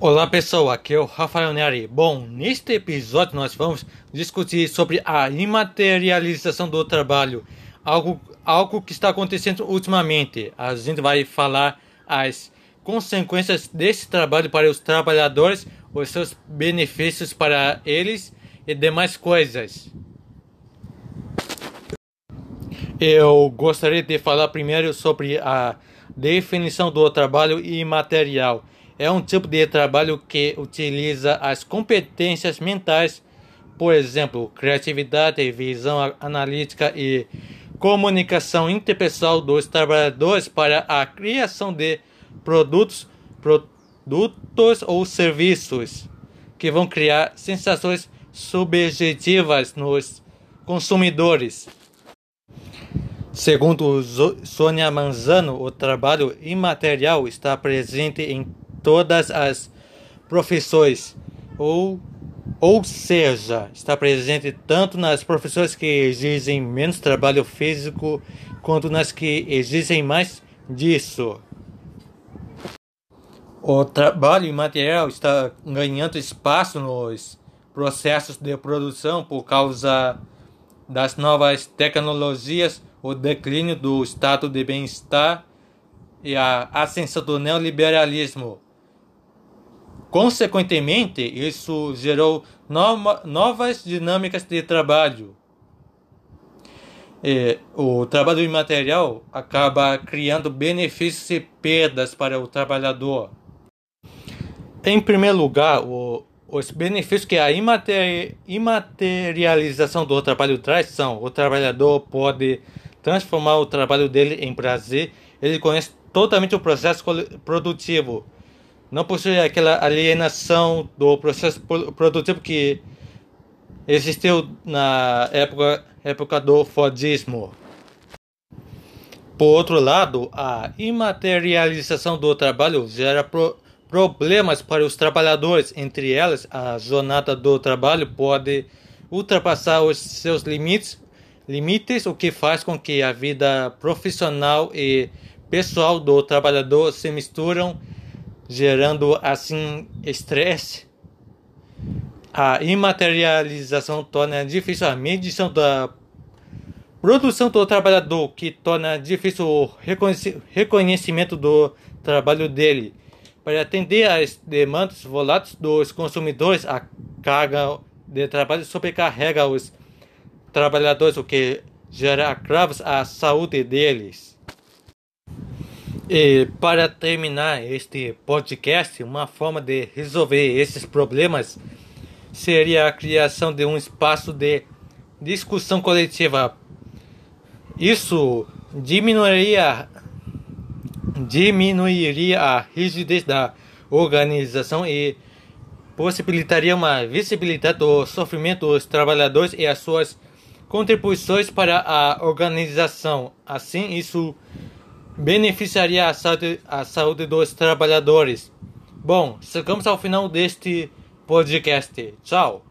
Olá pessoal, aqui é o Rafael Neri. Bom, neste episódio nós vamos discutir sobre a imaterialização do trabalho, algo, algo que está acontecendo ultimamente. A gente vai falar as consequências desse trabalho para os trabalhadores, os seus benefícios para eles e demais coisas. Eu gostaria de falar primeiro sobre a definição do trabalho imaterial. É um tipo de trabalho que utiliza as competências mentais, por exemplo, criatividade, visão analítica e comunicação interpessoal dos trabalhadores para a criação de produtos, produtos ou serviços que vão criar sensações subjetivas nos consumidores. Segundo Sônia Manzano, o trabalho imaterial está presente em todas as profissões, ou, ou seja, está presente tanto nas profissões que exigem menos trabalho físico quanto nas que exigem mais disso. O trabalho imaterial está ganhando espaço nos processos de produção por causa das novas tecnologias o declínio do estado de bem-estar e a ascensão do neoliberalismo. Consequentemente, isso gerou nova, novas dinâmicas de trabalho. E o trabalho imaterial acaba criando benefícios e perdas para o trabalhador. Em primeiro lugar, o, os benefícios que a imaterialização do trabalho traz são: o trabalhador pode transformar o trabalho dele em prazer, ele conhece totalmente o processo produtivo. Não possui aquela alienação do processo produtivo que existiu na época, época do Fordismo. Por outro lado, a imaterialização do trabalho gera pro problemas para os trabalhadores, entre elas, a jornada do trabalho pode ultrapassar os seus limites limites, o que faz com que a vida profissional e pessoal do trabalhador se misturam, gerando assim estresse. A imaterialização torna difícil a medição da produção do trabalhador, que torna difícil o reconhecimento do trabalho dele. Para atender às demandas voláteis dos consumidores, a carga de trabalho sobrecarrega os trabalhadores, o que gera agravos à saúde deles. E para terminar este podcast, uma forma de resolver esses problemas seria a criação de um espaço de discussão coletiva. Isso diminuiria diminuiria a rigidez da organização e possibilitaria uma visibilidade do sofrimento dos trabalhadores e as suas contribuições para a organização. Assim, isso beneficiaria a saúde, a saúde dos trabalhadores. Bom, chegamos ao final deste podcast. Tchau!